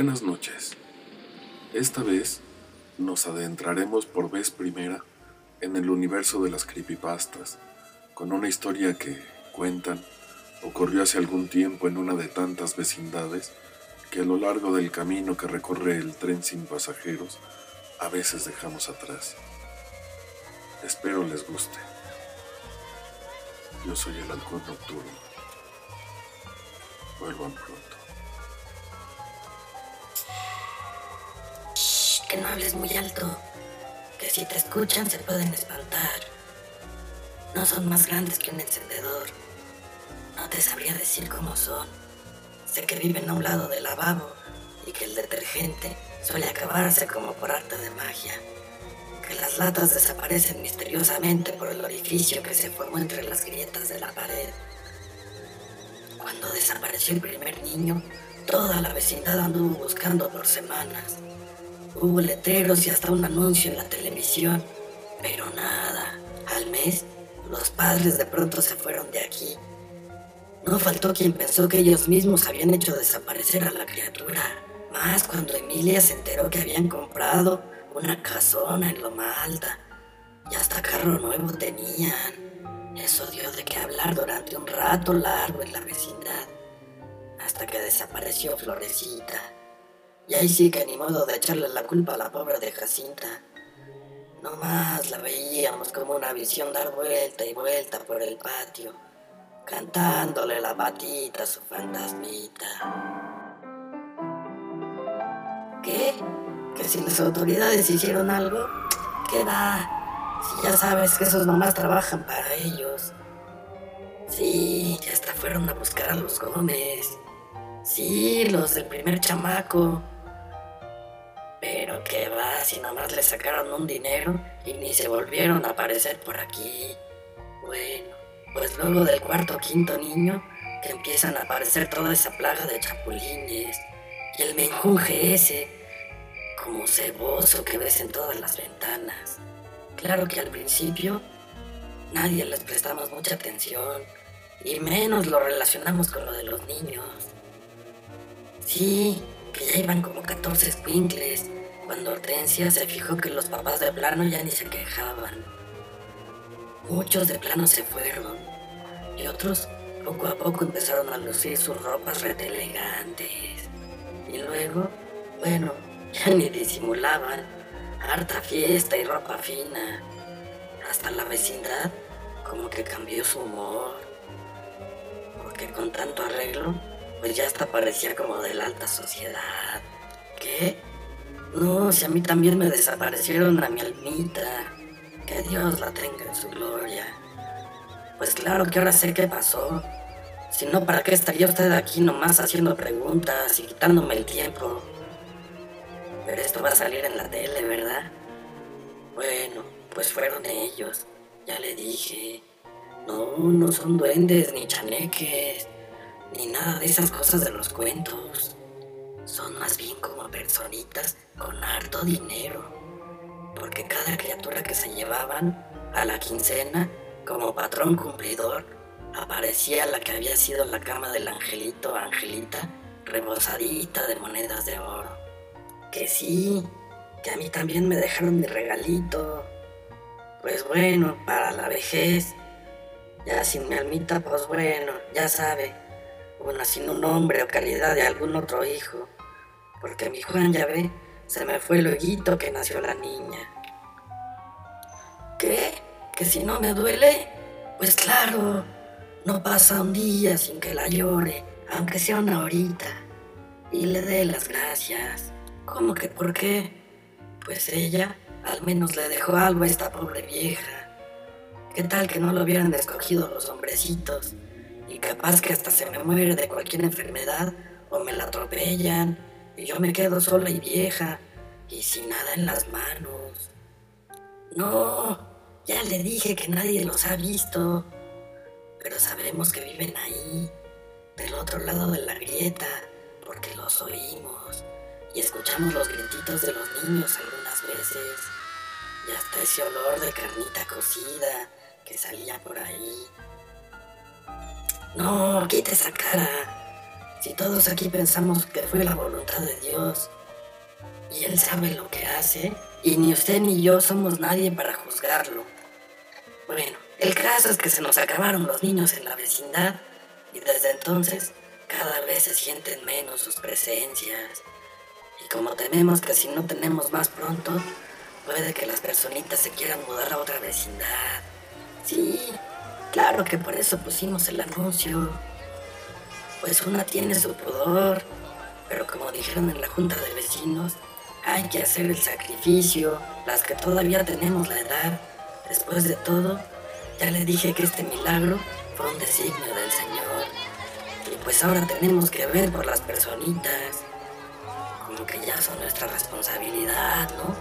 Buenas noches. Esta vez nos adentraremos por vez primera en el universo de las creepypastas, con una historia que, cuentan, ocurrió hace algún tiempo en una de tantas vecindades que a lo largo del camino que recorre el tren sin pasajeros, a veces dejamos atrás. Espero les guste. Yo soy el halcón nocturno. Vuelvan pronto. Que no hables muy alto. Que si te escuchan se pueden espantar. No son más grandes que un encendedor. No te sabría decir cómo son. Sé que viven a un lado del lavabo y que el detergente suele acabarse como por arte de magia. Que las latas desaparecen misteriosamente por el orificio que se formó entre las grietas de la pared. Cuando desapareció el primer niño, toda la vecindad anduvo buscando por semanas. Hubo letreros y hasta un anuncio en la televisión, pero nada. Al mes, los padres de pronto se fueron de aquí. No faltó quien pensó que ellos mismos habían hecho desaparecer a la criatura. Más cuando Emilia se enteró que habían comprado una casona en Loma Alta y hasta carro nuevo tenían. Eso dio de qué hablar durante un rato largo en la vecindad, hasta que desapareció Florecita. Y ahí sí que ni modo de echarle la culpa a la pobre de Jacinta. Nomás la veíamos como una visión dar vuelta y vuelta por el patio, cantándole la batita a su fantasmita. ¿Qué? ¿Que si las autoridades hicieron algo? ¿Qué va? Si ya sabes que esos nomás trabajan para ellos. Sí, ya hasta fueron a buscar a los Gómez. Sí, los del primer chamaco. Pero qué va, si nomás le sacaron un dinero y ni se volvieron a aparecer por aquí. Bueno, pues luego del cuarto o quinto niño, que empiezan a aparecer toda esa plaga de chapulines y el menjunje ese, como ceboso que ves en todas las ventanas. Claro que al principio nadie les prestamos mucha atención y menos lo relacionamos con lo de los niños. Sí, que ya iban como 14 squinkles cuando Hortensia se fijó que los papás de plano ya ni se quejaban. Muchos de plano se fueron y otros poco a poco empezaron a lucir sus ropas red elegantes. Y luego, bueno, ya ni disimulaban. Harta fiesta y ropa fina. Hasta la vecindad como que cambió su humor. Porque con tanto arreglo, pues ya hasta parecía como de la alta sociedad. ¿Qué? No, si a mí también me desaparecieron a mi almita. Que Dios la tenga en su gloria. Pues claro que ahora sé qué pasó. Si no, ¿para qué estaría usted aquí nomás haciendo preguntas y quitándome el tiempo? Pero esto va a salir en la tele, ¿verdad? Bueno, pues fueron ellos. Ya le dije. No, no son duendes ni chaneques, ni nada de esas cosas de los cuentos. Son más bien como personitas con harto dinero. Porque cada criatura que se llevaban a la quincena, como patrón cumplidor, aparecía la que había sido la cama del angelito Angelita, rebosadita de monedas de oro. Que sí, que a mí también me dejaron mi regalito. Pues bueno, para la vejez. Ya sin mi almita, pues bueno, ya sabe. Una sin un nombre o calidad de algún otro hijo. Porque mi Juan, ya ve, se me fue el hoyito que nació la niña. ¿Qué? ¿Que si no me duele? Pues claro, no pasa un día sin que la llore, aunque sea una horita. Y le dé las gracias. ¿Cómo que por qué? Pues ella al menos le dejó algo a esta pobre vieja. ¿Qué tal que no lo hubieran escogido los hombrecitos? Y capaz que hasta se me muere de cualquier enfermedad o me la atropellan y yo me quedo sola y vieja y sin nada en las manos. No, ya le dije que nadie los ha visto, pero sabremos que viven ahí, del otro lado de la grieta, porque los oímos y escuchamos los grititos de los niños algunas veces y hasta ese olor de carnita cocida que salía por ahí. No, quita esa cara. Si todos aquí pensamos que fue la voluntad de Dios y Él sabe lo que hace, y ni usted ni yo somos nadie para juzgarlo. Bueno, el caso es que se nos acabaron los niños en la vecindad y desde entonces cada vez se sienten menos sus presencias. Y como tememos que si no tenemos más pronto, puede que las personitas se quieran mudar a otra vecindad. Sí, claro que por eso pusimos el anuncio. Pues una tiene su pudor, pero como dijeron en la junta de vecinos, hay que hacer el sacrificio, las que todavía tenemos la edad. Después de todo, ya le dije que este milagro fue un designio del Señor. Y pues ahora tenemos que ver por las personitas. Como que ya son nuestra responsabilidad, ¿no?